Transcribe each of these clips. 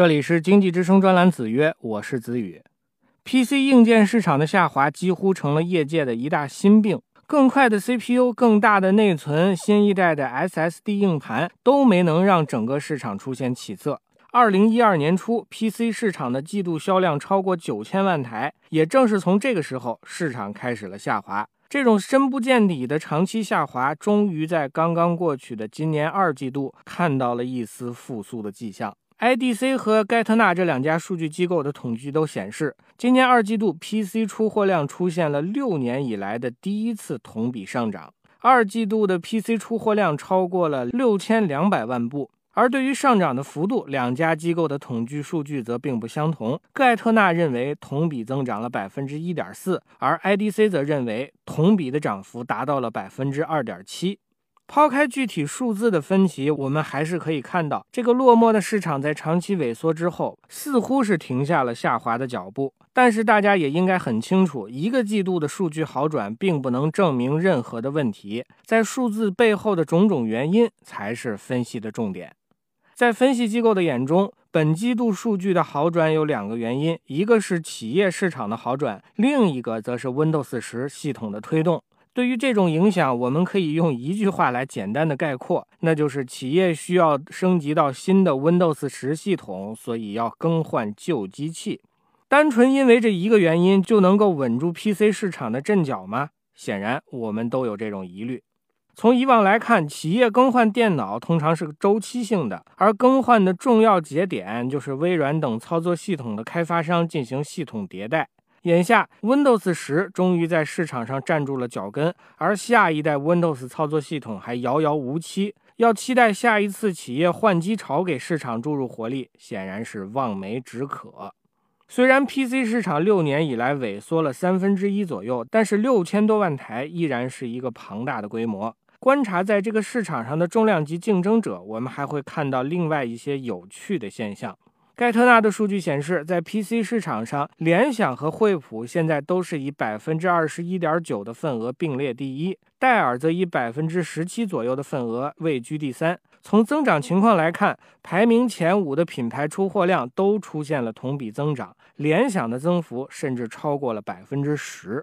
这里是经济之声专栏子曰，我是子宇。PC 硬件市场的下滑几乎成了业界的一大心病。更快的 CPU、更大的内存、新一代的 SSD 硬盘都没能让整个市场出现起色。二零一二年初，PC 市场的季度销量超过九千万台，也正是从这个时候，市场开始了下滑。这种深不见底的长期下滑，终于在刚刚过去的今年二季度看到了一丝复苏的迹象。IDC 和盖特纳这两家数据机构的统计都显示，今年二季度 PC 出货量出现了六年以来的第一次同比上涨，二季度的 PC 出货量超过了六千两百万部。而对于上涨的幅度，两家机构的统计数据则并不相同。盖特纳认为同比增长了百分之一点四，而 IDC 则认为同比的涨幅达到了百分之二点七。抛开具体数字的分歧，我们还是可以看到，这个落寞的市场在长期萎缩之后，似乎是停下了下滑的脚步。但是大家也应该很清楚，一个季度的数据好转，并不能证明任何的问题，在数字背后的种种原因才是分析的重点。在分析机构的眼中，本季度数据的好转有两个原因，一个是企业市场的好转，另一个则是 Windows 十系统的推动。对于这种影响，我们可以用一句话来简单的概括，那就是企业需要升级到新的 Windows 十系统，所以要更换旧机器。单纯因为这一个原因就能够稳住 PC 市场的阵脚吗？显然，我们都有这种疑虑。从以往来看，企业更换电脑通常是周期性的，而更换的重要节点就是微软等操作系统的开发商进行系统迭代。眼下，Windows 十终于在市场上站住了脚跟，而下一代 Windows 操作系统还遥遥无期。要期待下一次企业换机潮给市场注入活力，显然是望梅止渴。虽然 PC 市场六年以来萎缩了三分之一左右，但是六千多万台依然是一个庞大的规模。观察在这个市场上的重量级竞争者，我们还会看到另外一些有趣的现象。盖特纳的数据显示，在 PC 市场上，联想和惠普现在都是以百分之二十一点九的份额并列第一，戴尔则以百分之十七左右的份额位居第三。从增长情况来看，排名前五的品牌出货量都出现了同比增长，联想的增幅甚至超过了百分之十。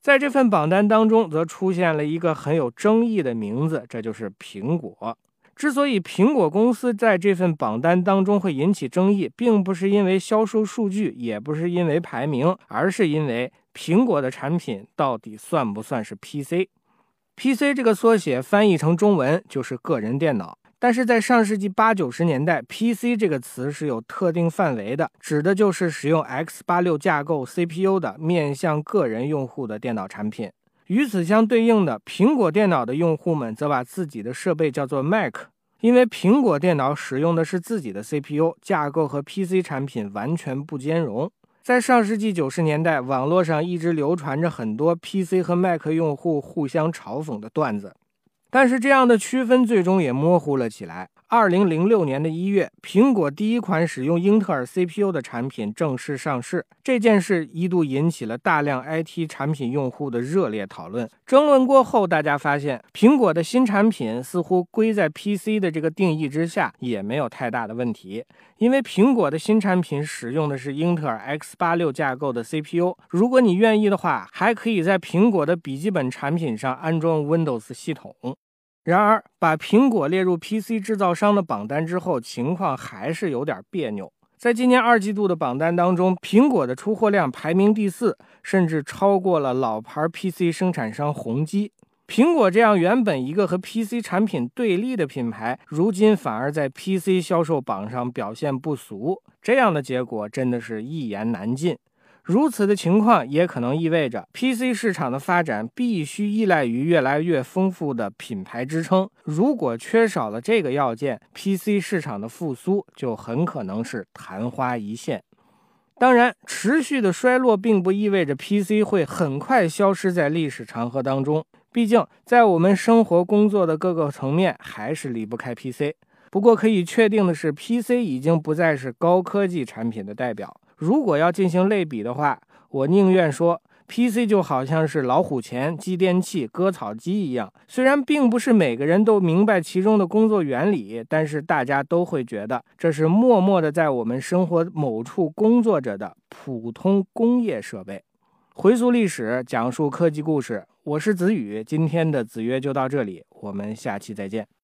在这份榜单当中，则出现了一个很有争议的名字，这就是苹果。之所以苹果公司在这份榜单当中会引起争议，并不是因为销售数据，也不是因为排名，而是因为苹果的产品到底算不算是 PC？PC 这个缩写翻译成中文就是个人电脑。但是在上世纪八九十年代，PC 这个词是有特定范围的，指的就是使用 x86 架构 CPU 的面向个人用户的电脑产品。与此相对应的，苹果电脑的用户们则把自己的设备叫做 Mac，因为苹果电脑使用的是自己的 CPU 架构和 PC 产品完全不兼容。在上世纪九十年代，网络上一直流传着很多 PC 和 Mac 用户互相嘲讽的段子。但是这样的区分最终也模糊了起来。二零零六年的一月，苹果第一款使用英特尔 CPU 的产品正式上市。这件事一度引起了大量 IT 产品用户的热烈讨论。争论过后，大家发现苹果的新产品似乎归在 PC 的这个定义之下，也没有太大的问题。因为苹果的新产品使用的是英特尔 X 八六架构的 CPU，如果你愿意的话，还可以在苹果的笔记本产品上安装 Windows 系统。然而，把苹果列入 PC 制造商的榜单之后，情况还是有点别扭。在今年二季度的榜单当中，苹果的出货量排名第四，甚至超过了老牌 PC 生产商宏基。苹果这样原本一个和 PC 产品对立的品牌，如今反而在 PC 销售榜上表现不俗，这样的结果真的是一言难尽。如此的情况也可能意味着 PC 市场的发展必须依赖于越来越丰富的品牌支撑。如果缺少了这个要件，PC 市场的复苏就很可能是昙花一现。当然，持续的衰落并不意味着 PC 会很快消失在历史长河当中。毕竟，在我们生活工作的各个层面，还是离不开 PC。不过，可以确定的是，PC 已经不再是高科技产品的代表。如果要进行类比的话，我宁愿说 PC 就好像是老虎钳、继电器、割草机一样。虽然并不是每个人都明白其中的工作原理，但是大家都会觉得这是默默的在我们生活某处工作着的普通工业设备。回溯历史，讲述科技故事，我是子宇。今天的子曰就到这里，我们下期再见。